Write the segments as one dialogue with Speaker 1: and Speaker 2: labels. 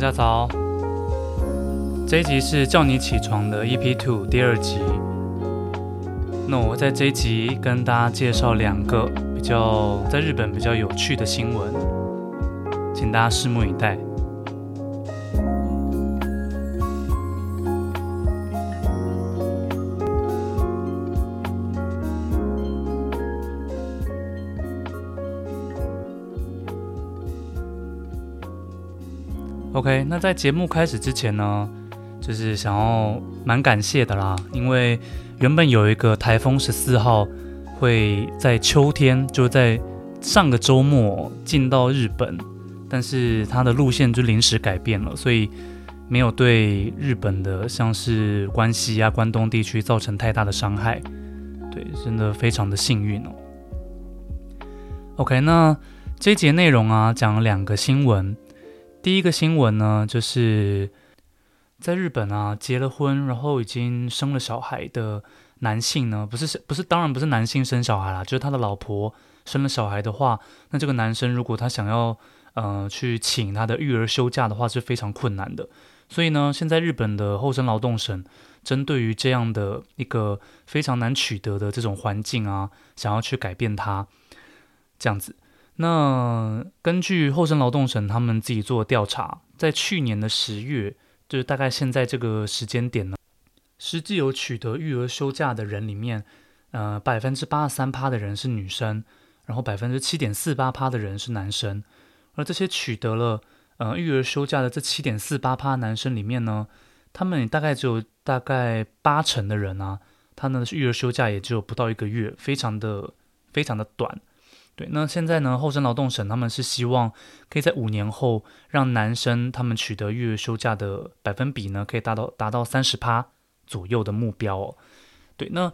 Speaker 1: 大家早，这一集是叫你起床的 EP Two 第二集。那我在这一集跟大家介绍两个比较在日本比较有趣的新闻，请大家拭目以待。OK，那在节目开始之前呢，就是想要蛮感谢的啦，因为原本有一个台风十四号会在秋天，就在上个周末进到日本，但是它的路线就临时改变了，所以没有对日本的像是关西啊、关东地区造成太大的伤害，对，真的非常的幸运哦。OK，那这一节内容啊，讲了两个新闻。第一个新闻呢，就是在日本啊，结了婚，然后已经生了小孩的男性呢，不是不是，当然不是男性生小孩啦，就是他的老婆生了小孩的话，那这个男生如果他想要呃去请他的育儿休假的话，是非常困难的。所以呢，现在日本的厚生劳动省针对于这样的一个非常难取得的这种环境啊，想要去改变它，这样子。那根据厚生劳动省他们自己做的调查，在去年的十月，就是大概现在这个时间点呢，实际有取得育儿休假的人里面，呃，百分之八十三趴的人是女生，然后百分之七点四八趴的人是男生，而这些取得了呃育儿休假的这七点四八趴男生里面呢，他们大概只有大概八成的人啊，他呢育儿休假也只有不到一个月，非常的非常的短。对，那现在呢，厚生劳动省他们是希望可以在五年后，让男生他们取得育儿休假的百分比呢，可以达到达到三十趴左右的目标。对，那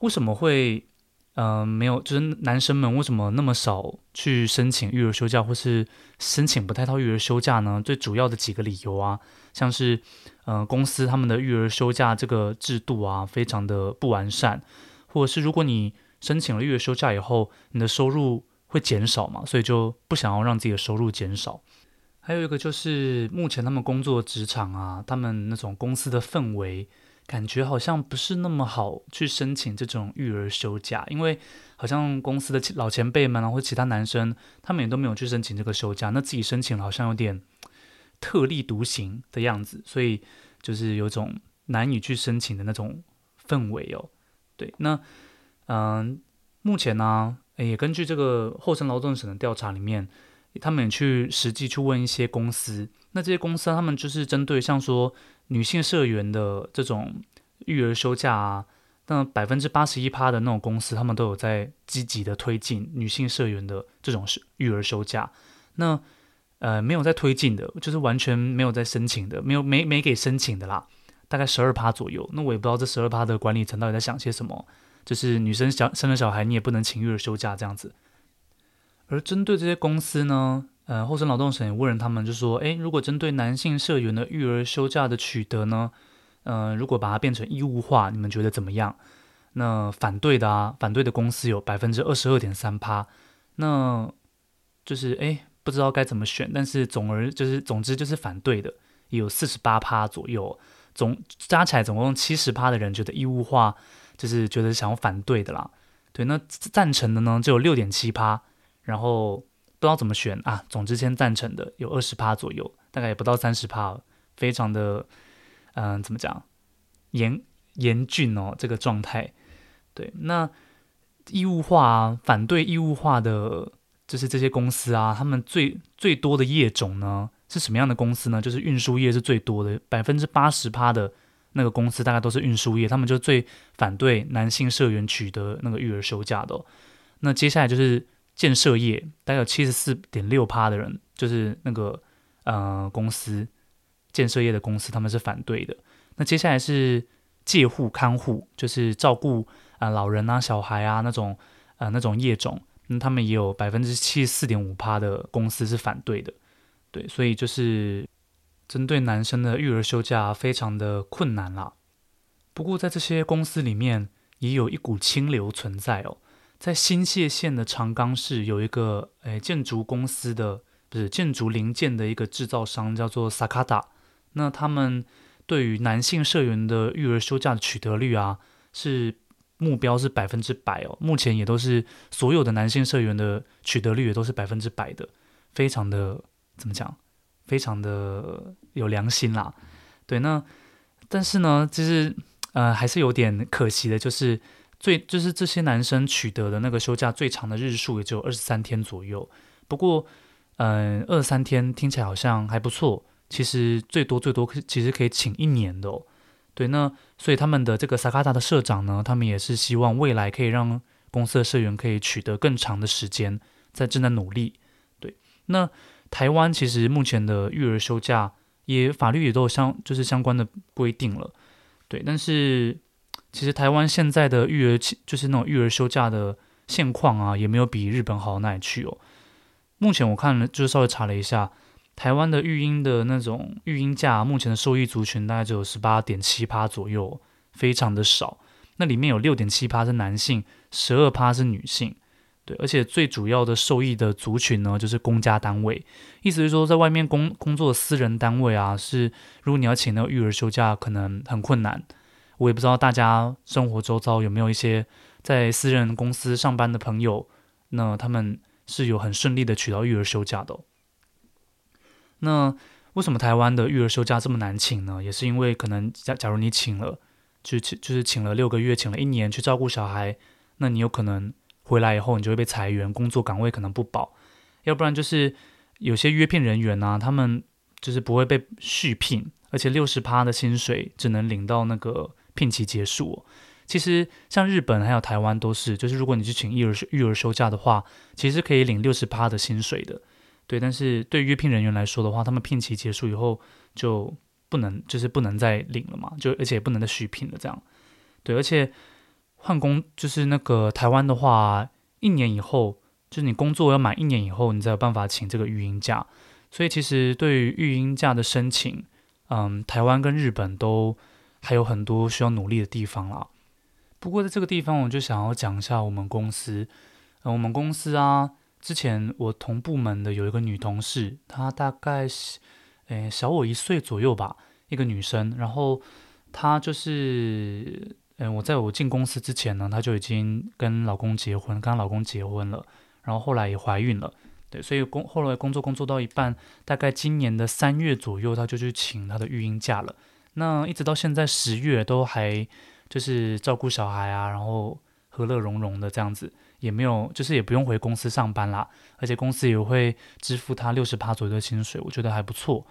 Speaker 1: 为什么会嗯、没有，就是男生们为什么那么少去申请育儿休假，或是申请不太到育儿休假呢？最主要的几个理由啊，像是嗯、公司他们的育儿休假这个制度啊，非常的不完善，或者是如果你申请了育儿休假以后，你的收入会减少嘛，所以就不想要让自己的收入减少。还有一个就是目前他们工作职场啊，他们那种公司的氛围，感觉好像不是那么好去申请这种育儿休假，因为好像公司的老前辈们啊，或其他男生，他们也都没有去申请这个休假，那自己申请好像有点特立独行的样子，所以就是有种难以去申请的那种氛围哦。对，那嗯、目前呢、也根据这个厚生劳动省的调查里面，他们也去实际去问一些公司，那这些公司他们就是针对像说女性社员的这种育儿休假啊，那百分之八十一趴的那种公司，他们都有在积极的推进女性社员的这种育儿休假。那呃没有在推进的，就是完全没有在申请的，没有没没给申请的啦，大概十二趴左右。那我也不知道这十二趴的管理层到底在想些什么。就是女生小生了小孩，你也不能请育儿休假这样子。而针对这些公司呢，呃，厚生劳动省也问了他们，就说，诶，如果针对男性社员的育儿休假的取得呢，呃，如果把它变成义务化，你们觉得怎么样？那反对的啊，反对的公司有百分之二十二点三趴。那就是诶，不知道该怎么选，但是总而就是总之就是反对的也有四十八趴左右，总加起来总共七十趴的人觉得义务化。就是觉得想要反对的啦，对，那赞成的呢就有六点七趴，然后不知道怎么选啊。总之先赞成的有二十趴左右，大概也不到三十趴，非常的嗯、怎么讲严严峻哦，这个状态。对，那义务化啊，反对义务化的，就是这些公司啊，他们最最多的业种呢是什么样的公司呢？就是运输业是最多的，百分之八十趴的。那个公司大概都是运输业，他们就最反对男性社员取得那个育儿休假的。那接下来就是建设业，大概有七十四点六趴的人，就是那个呃公司建设业的公司，他们是反对的。那接下来是介护看护，就是照顾啊、老人啊、小孩啊那种呃那种业种，那他们也有百分之七十四点五趴的公司是反对的。对，所以就是。针对男生的育儿休假非常的困难啦。不过在这些公司里面，也有一股清流存在哦。在新潟县的长冈市有一个诶建筑公司的不是建筑零件的一个制造商，叫做 Sakata。那他们对于男性社员的育儿休假的取得率啊，是目标是百分之百哦。目前也都是所有的男性社员的取得率也都是百分之百的，非常的怎么讲？非常的有良心啦。对，那但是呢，其实呃还是有点可惜的，就是最就是这些男生取得的那个休假最长的日数也只有二十三天左右。不过，嗯，二十三天听起来好像还不错。其实最多最多其实可以请一年的哦。对，那所以他们的这个萨卡达的社长呢，他们也是希望未来可以让公司的社员可以取得更长的时间，在正在努力。对，那台湾其实目前的育儿休假也法律也都有相就是相关的规定了。对，但是其实台湾现在的育儿就是那种育儿休假的现况啊，也没有比日本好到哪里去哦。目前我看了，就是稍微查了一下，台湾的育婴的那种育婴假，目前的受益族群大概只有十八点七趴左右，非常的少。那里面有六点七趴是男性，十二趴是女性，而且最主要的受益的族群呢，就是公家单位，意思是说，在外面工工作的私人单位啊，是如果你要请那个育儿休假，可能很困难。我也不知道大家生活周遭有没有一些在私人公司上班的朋友，那他们。是有很顺利的取到育儿休假的。那为什么台湾的育儿休假这么难请呢？也是因为可能假假如你请了，就请就是请了六个月，请了一年去照顾小孩，那你有可能回来以后你就会被裁员，工作岗位可能不保。要不然就是有些约聘人员呢，他们就是不会被续聘，而且六十趴的薪水只能领到那个聘期结束。其实像日本还有台湾都是，就是如果你去请育儿育儿休假的话，其实可以领六十趴的薪水的，对。但是对约聘人员来说的话，他们聘期结束以后就不能，就是不能再领了嘛，就而且不能再续聘了这样。对，而且换工就是那个台湾的话，一年以后，就是你工作要满一年以后，你才有办法请这个育婴假。所以其实对于育婴假的申请，嗯，台湾跟日本都还有很多需要努力的地方啦。不过在这个地方，我就想要讲一下我们公司。嗯，我们公司啊，之前我同部门的有一个女同事，她大概是，诶，小我一岁左右吧，一个女生。然后她就是，嗯，我在我进公司之前呢，她就已经跟老公结婚，跟老公结婚了。然后后来也怀孕了，对，所以工后来工作工作到一半，大概今年的三月左右，她就去请她的育婴假了。那一直到现在十月都还。就是照顾小孩啊，然后和乐融融的这样子，也没有，就是也不用回公司上班啦，而且公司也会支付她六十八左右的薪水，我觉得还不错。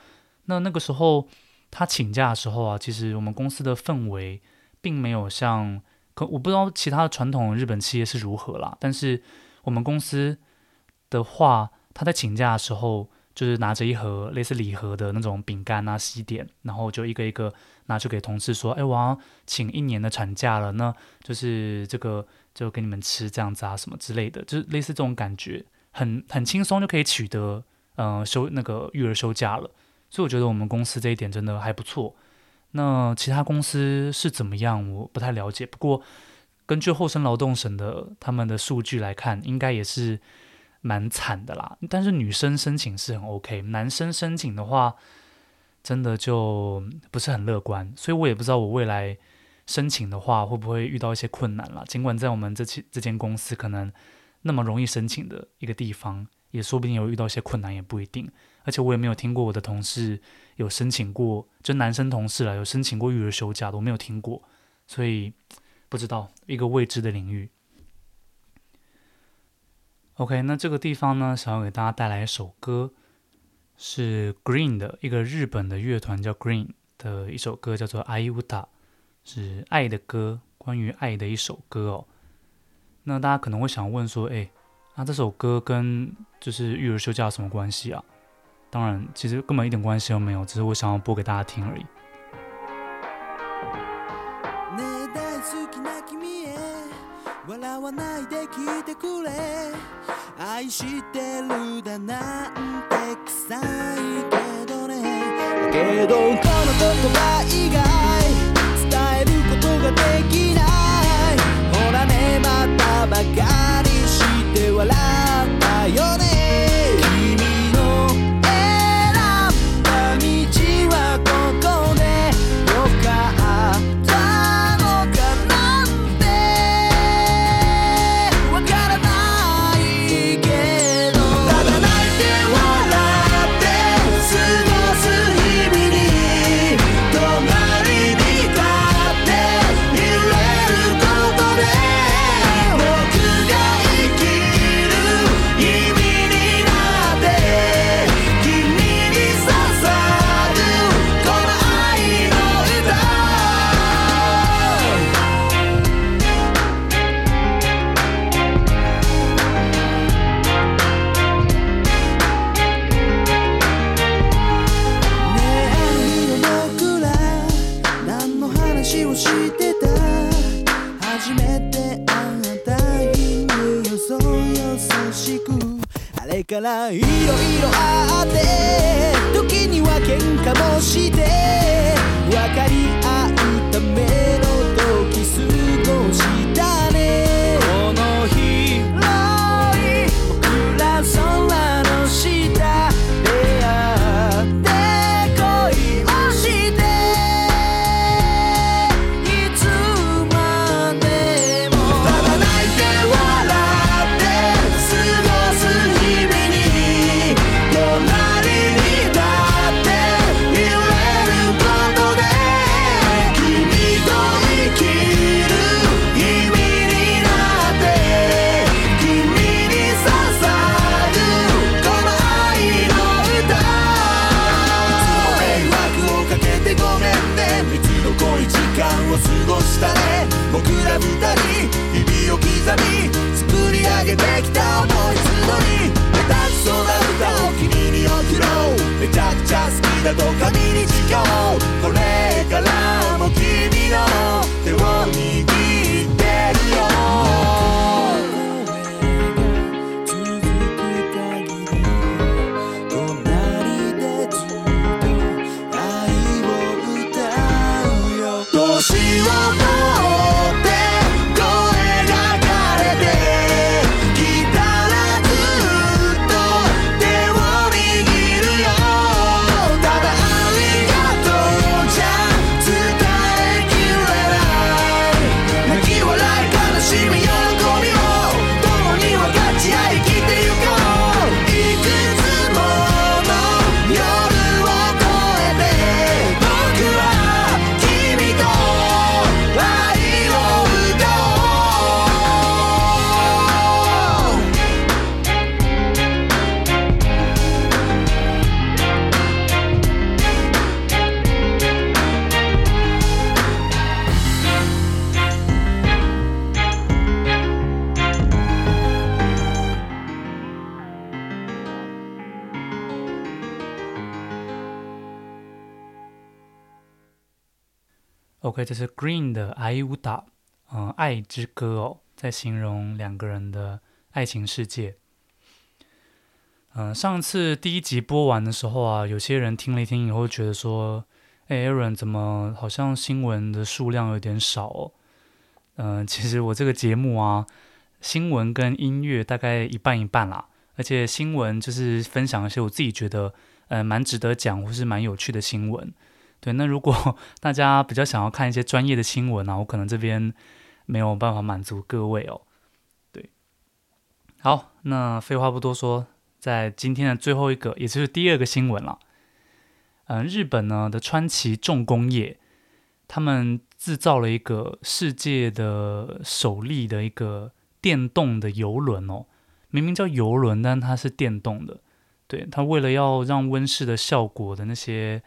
Speaker 1: 那那个时候她请假的时候啊，其实我们公司的氛围并没有像，可我不知道其他的传统日本企业是如何啦，但是我们公司的话，他在请假的时候。就是拿着一盒类似礼盒的那种饼干啊、西点，然后就一个一个拿去给同事说：“哎，我要请一年的产假了，那就是这个就给你们吃这样子啊，什么之类的，就是类似这种感觉，很很轻松就可以取得呃休那个育儿休假了。所以我觉得我们公司这一点真的还不错。那其他公司是怎么样，我不太了解。不过根据厚生劳动省的他们的数据来看，应该也是。蛮惨的啦，但是女生申请是很 OK，男生申请的话，真的就不是很乐观，所以我也不知道我未来申请的话会不会遇到一些困难啦。尽管在我们这期这间公司可能那么容易申请的一个地方，也说不定有遇到一些困难，也不一定。而且我也没有听过我的同事有申请过，就男生同事啦，有申请过育儿休假的，我没有听过，所以不知道一个未知的领域。OK，那这个地方呢，想要给大家带来一首歌，是 Green 的一个日本的乐团叫 Green 的一首歌，叫做《爱歌》，是爱的歌，关于爱的一首歌哦。那大家可能会想问说，哎，那这首歌跟就是育儿休假有什么关系啊？当然，其实根本一点关系都没有，只是我想要播给大家听而已。
Speaker 2: な愛してるだなんて臭いけどね。けどこの言葉以外伝えることができない。ほらねまたばかりして笑ったよね。
Speaker 1: OK，这是 Green 的《爱舞蹈》，嗯，爱之歌哦，在形容两个人的爱情世界。嗯，上次第一集播完的时候啊，有些人听了一听以后觉得说：“哎，Aaron 怎么好像新闻的数量有点少哦？”嗯，其实我这个节目啊，新闻跟音乐大概一半一半啦，而且新闻就是分享一些我自己觉得呃蛮值得讲或是蛮有趣的新闻。对，那如果 大家比较想要看一些专业的新闻啊，我可能这边没有办法满足各位哦。对，好，那废话不多说，在今天的最后一个，也就是第二个新闻了。嗯、日本呢的川崎重工业，他们制造了一个世界的首例的一个电动的游轮哦，明明叫游轮，但它是电动的。对，它为了要让温室的效果的那些。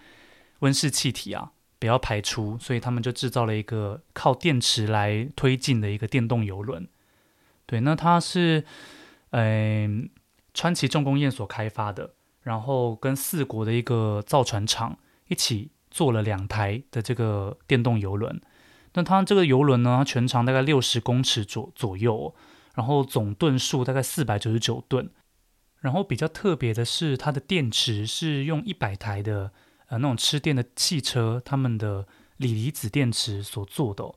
Speaker 1: 温室气体啊，不要排出，所以他们就制造了一个靠电池来推进的一个电动游轮。对，那它是，呃，川崎重工业所开发的，然后跟四国的一个造船厂一起做了两台的这个电动游轮。那它这个游轮呢，它全长大概六十公尺左左右，然后总吨数大概四百九十九吨。然后比较特别的是，它的电池是用一百台的。呃，那种吃电的汽车，他们的锂离子电池所做的，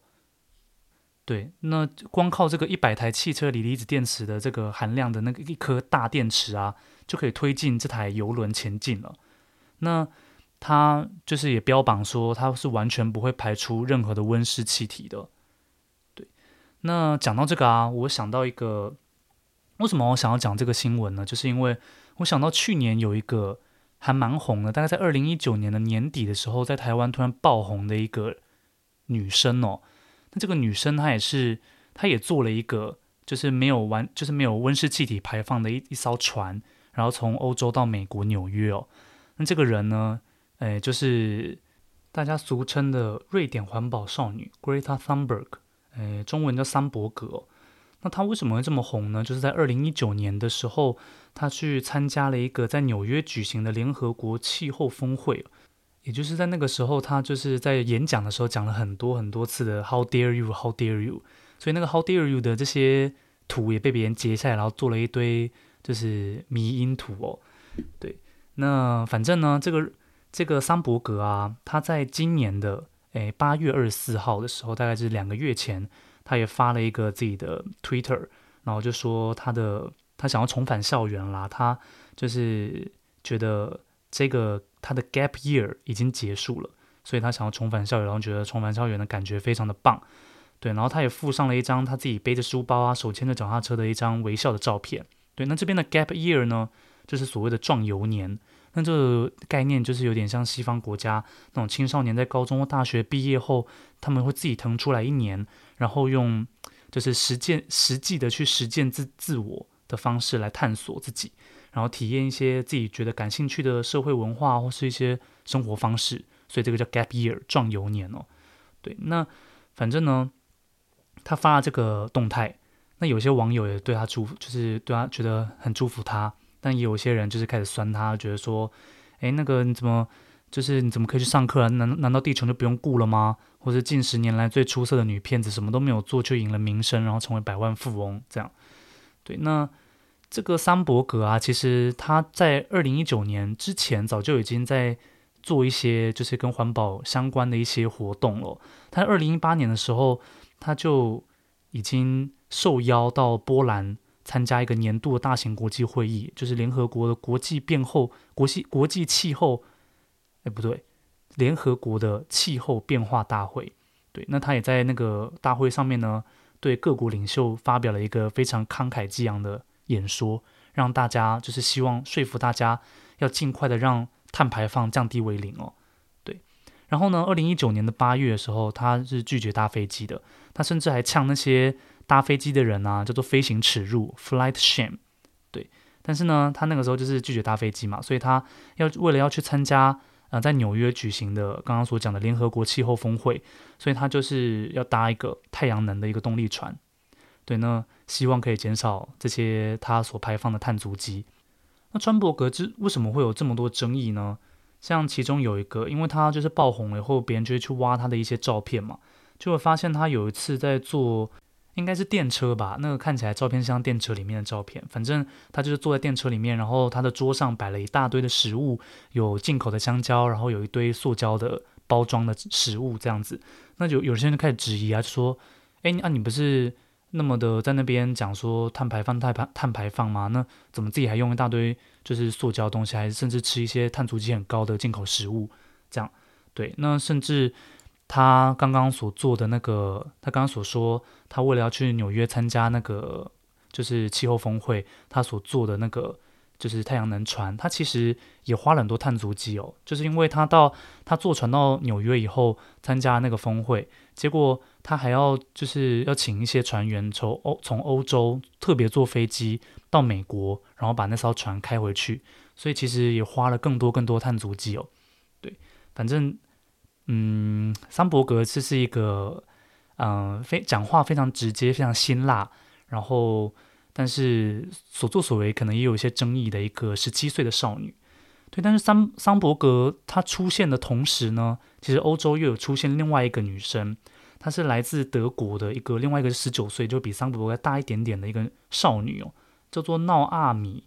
Speaker 1: 对，那光靠这个一百台汽车锂离子电池的这个含量的那个一颗大电池啊，就可以推进这台游轮前进了。那它就是也标榜说，它是完全不会排出任何的温室气体的。对，那讲到这个啊，我想到一个，为什么我想要讲这个新闻呢？就是因为我想到去年有一个。还蛮红的，大概在二零一九年的年底的时候，在台湾突然爆红的一个女生哦。那这个女生她也是，她也做了一个，就是没有完，就是没有温室气体排放的一一艘船，然后从欧洲到美国纽约哦。那这个人呢，哎，就是大家俗称的瑞典环保少女 Greta Thunberg，哎，中文叫桑伯格。那她为什么会这么红呢？就是在二零一九年的时候。他去参加了一个在纽约举行的联合国气候峰会，也就是在那个时候，他就是在演讲的时候讲了很多很多次的 “How dare you, How dare you”，所以那个 “How dare you” 的这些图也被别人截下来，然后做了一堆就是迷因图哦。对，那反正呢，这个这个桑伯格啊，他在今年的诶八月二十四号的时候，大概是两个月前，他也发了一个自己的 Twitter，然后就说他的他想要重返校园啦，他就是觉得这个他的 Gap Year 已经结束了，所以他想要重返校园，然后觉得重返校园的感觉非常的棒。对，然后他也附上了一张他自己背着书包啊，手牵着脚踏车的一张微笑的照片。对，那这边的 Gap Year 呢，就是所谓的壮游年。那这个概念就是有点像西方国家那种青少年在高中或大学毕业后，他们会自己腾出来一年，然后用就是实践实际的去实践自自我的方式来探索自己，然后体验一些自己觉得感兴趣的社会文化或是一些生活方式。所以这个叫 Gap Year 壮游年哦。对，那反正呢。他发了这个动态，那有些网友也对他祝福，就是对他觉得很祝福他，但也有些人就是开始酸他，觉得说，哎，那个你怎么，就是你怎么可以去上课啊？难难道地球就不用顾了吗？或者近十年来最出色的女骗子，什么都没有做就赢了名声，然后成为百万富翁，这样。对，那这个桑伯格啊，其实他在二零一九年之前早就已经在做一些就是跟环保相关的一些活动了。他二零一八年的时候。他就已经受邀到波兰参加一个年度的大型国际会议，就是联合国的国际变候国际国际气候，哎不对，联合国的气候变化大会。对，那他也在那个大会上面呢，对各国领袖发表了一个非常慷慨激昂的演说，让大家就是希望说服大家要尽快的让碳排放降低为零哦。对然后呢，二零一九年的八月的时候，他是拒绝搭飞机的。他甚至还呛那些搭飞机的人啊，叫做飞行耻辱 （flight shame）。对，但是呢，他那个时候就是拒绝搭飞机嘛，所以他要为了要去参加呃在纽约举行的刚刚所讲的联合国气候峰会，所以他就是要搭一个太阳能的一个动力船。对，那希望可以减少这些他所排放的碳足迹。那川伯格之为什么会有这么多争议呢？像其中有一个，因为他就是爆红了以后，别人就会去挖他的一些照片嘛，就会发现他有一次在做，应该是电车吧，那个看起来照片像电车里面的照片。反正他就是坐在电车里面，然后他的桌上摆了一大堆的食物，有进口的香蕉，然后有一堆塑胶的包装的食物这样子。那就有些人就开始质疑啊，就说：“哎，啊你不是？”那么的在那边讲说碳排放、碳排碳排放吗？那怎么自己还用一大堆就是塑胶东西，还甚至吃一些碳足迹很高的进口食物？这样对，那甚至他刚刚所做的那个，他刚刚所说，他为了要去纽约参加那个就是气候峰会，他所做的那个就是太阳能船，他其实也花了很多碳足迹哦，就是因为他到他坐船到纽约以后参加那个峰会，结果。他还要就是要请一些船员从欧从欧洲特别坐飞机到美国，然后把那艘船开回去，所以其实也花了更多更多碳足迹哦。对，反正嗯，桑伯格这是一个嗯、非讲话非常直接、非常辛辣，然后但是所作所为可能也有一些争议的一个十七岁的少女。对，但是桑桑伯格她出现的同时呢，其实欧洲又有出现另外一个女生。她是来自德国的一个，另外一个是十九岁，就比桑伯格大一点点的一个少女哦，叫做纳奥米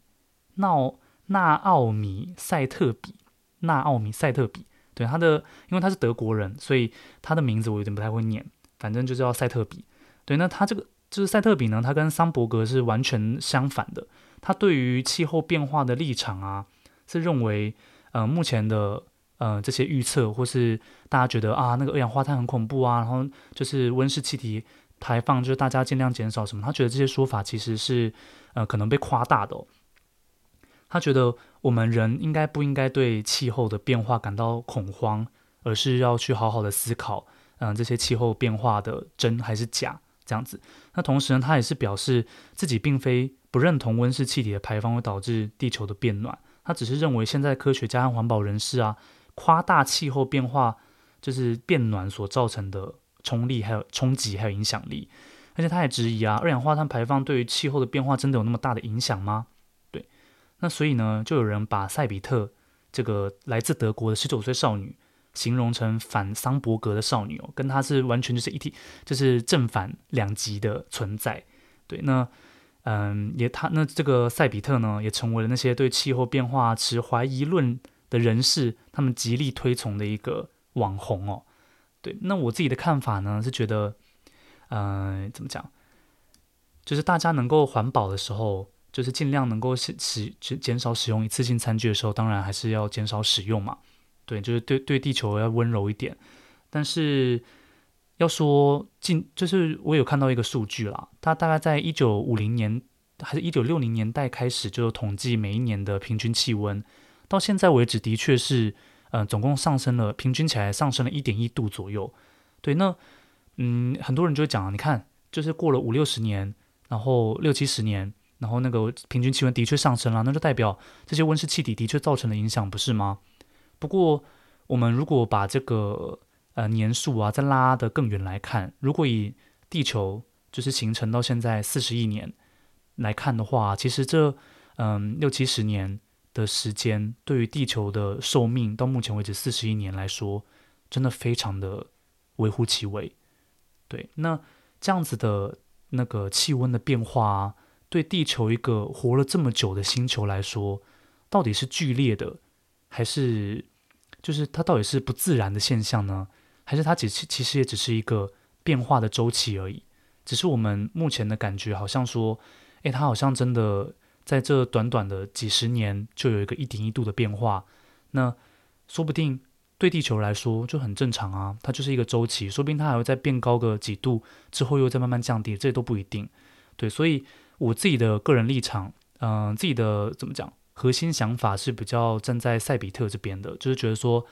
Speaker 1: 闹纳奥米塞特比纳奥米塞特比。对，他的，因为他是德国人，所以他的名字我有点不太会念，反正就叫塞特比。对，那他这个就是塞特比呢，他跟桑伯格是完全相反的。他对于气候变化的立场啊，是认为，呃，目前的。呃，这些预测或是大家觉得啊，那个二氧化碳很恐怖啊，然后就是温室气体排放，就是大家尽量减少什么？他觉得这些说法其实是呃可能被夸大的。他觉得我们人应该不应该对气候的变化感到恐慌，而是要去好好的思考，嗯、这些气候变化的真还是假这样子。那同时呢，他也是表示自己并非不认同温室气体的排放会导致地球的变暖，他只是认为现在科学家和环保人士啊。夸大气候变化就是变暖所造成的冲力，还有冲击，还有影响力。而且他也质疑啊，二氧化碳排放对于气候的变化真的有那么大的影响吗？那所以呢，就有人把塞比特这个来自德国的十九岁少女形容成反桑伯格的少女哦，跟她是完全就是一体，就是正反两极的存在。对，那嗯，也他那这个赛比特呢，也成为了那些对气候变化持怀疑论的人士，他们极力推崇的一个网红哦。对，那我自己的看法呢，是觉得，嗯，怎么讲？就是大家能够环保的时候，就是尽量能够使使减少使用一次性餐具的时候，当然还是要减少使用嘛。对，就是对对地球要温柔一点。但是要说近，就是我有看到一个数据啦，它大概在一九五零年还是一九六零年代开始就统计每一年的平均气温，到现在为止的确是，呃，总共上升了，平均起来上升了一点一度左右。对，那嗯，很多人就会讲，你看，就是过了五六十年。然后六七十年，然后那个平均气温的确上升了，那就代表这些温室气体的确造成了影响，不是吗？不过，我们如果把这个呃年数啊再拉得更远来看，如果以地球就是形成到现在四十亿年来看的话，其实这嗯六七十年的时间，对于地球的寿命到目前为止四十亿年来说，真的非常的微乎其微。对，那这样子的。那个气温的变化啊，对地球一个活了这么久的星球来说，到底是剧烈的，还是就是它到底是不自然的现象呢？还是它其实其实也只是一个变化的周期而已？只是我们目前的感觉好像说，诶，它好像真的在这短短的几十年就有一个一点一度的变化，那说不定。对地球来说就很正常啊，它就是一个周期，说不定它还会再变高个几度，之后又再慢慢降低，这都不一定。对，所以我自己的个人立场，嗯、自己的怎么讲，核心想法是比较站在赛比特这边的，就是觉得说，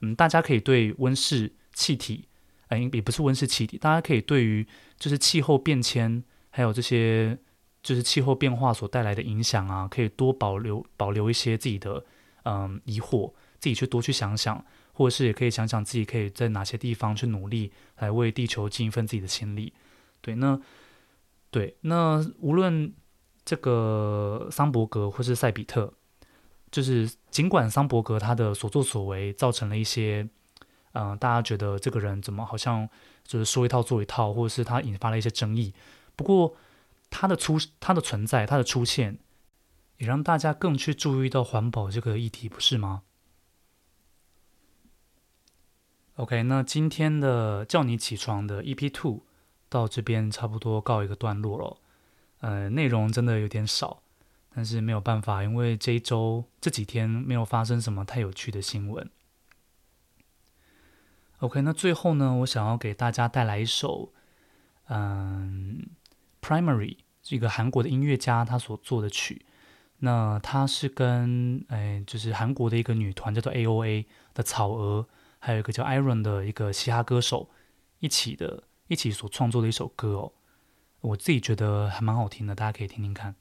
Speaker 1: 嗯，大家可以对温室气体，哎、也不是温室气体，大家可以对于就是气候变迁，还有这些就是气候变化所带来的影响啊，可以多保留保留一些自己的嗯、疑惑，自己去多去想想。或者是也可以想想自己可以在哪些地方去努力，来为地球尽一份自己的心力。对，那对，那无论这个桑伯格或是赛比特，就是尽管桑伯格他的所作所为造成了一些，嗯、大家觉得这个人怎么好像就是说一套做一套，或者是他引发了一些争议。不过他的出他的存在，他的出现，也让大家更去注意到环保这个议题，不是吗？OK，那今天的叫你起床的 EP Two 到这边差不多告一个段落了。呃，内容真的有点少，但是没有办法，因为这一周这几天没有发生什么太有趣的新闻。OK，那最后呢，我想要给大家带来一首，嗯，Primary 是一个韩国的音乐家他所做的曲。那他是跟哎，就是韩国的一个女团叫做 AOA 的草娥。还有一个叫 Iron 的一个嘻哈歌手一起的，一起所创作的一首歌哦，我自己觉得还蛮好听的，大家可以听听看。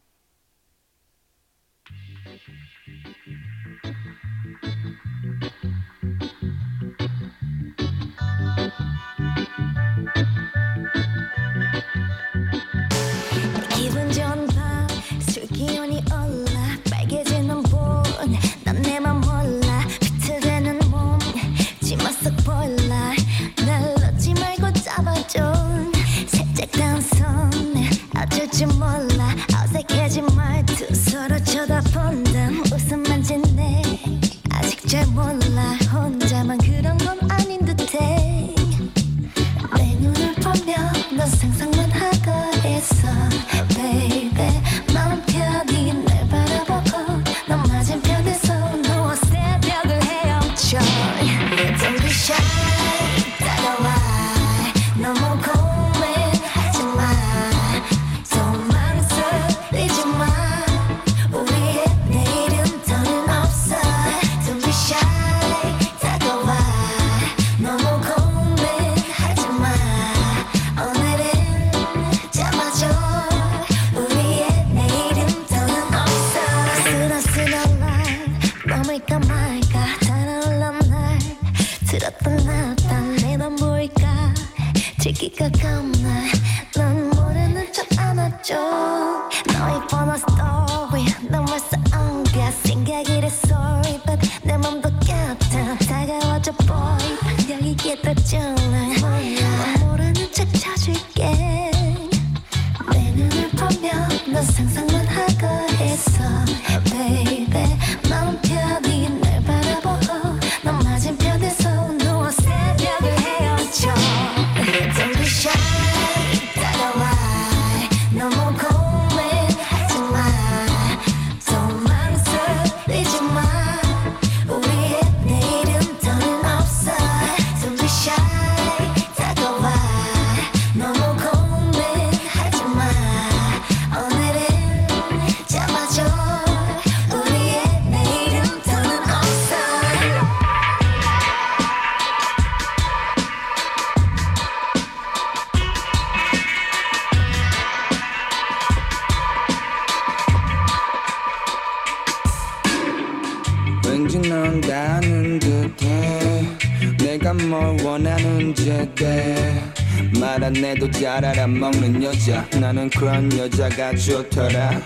Speaker 3: 그런 여자가 좋더라.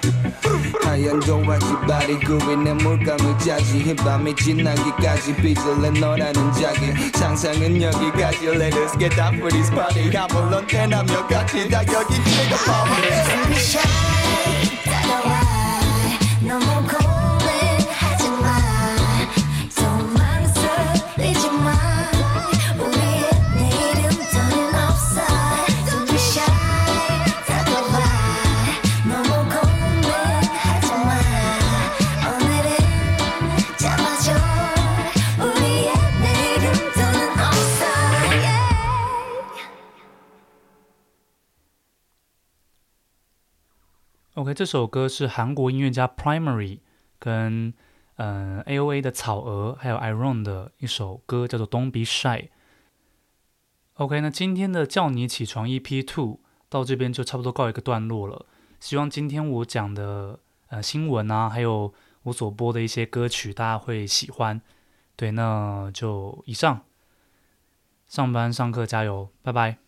Speaker 3: 하얀 동화지 바리 구이 내 물감을 짜지 이 밤이 지나기까지 내 너라는 자기. 상상은 여기까지. Let us get down for this party. 아무런 대남녀 같이 다 여기 party
Speaker 1: OK，这首歌是韩国音乐家 Primary 跟呃 AOA 的草娥还有 Iron 的一首歌，叫做 Don't Be Shy。OK，那今天的叫你起床 EP Two 到这边就差不多告一个段落了。希望今天我讲的呃新闻啊，还有我所播的一些歌曲，大家会喜欢。对，那就以上，上班上课加油，拜拜。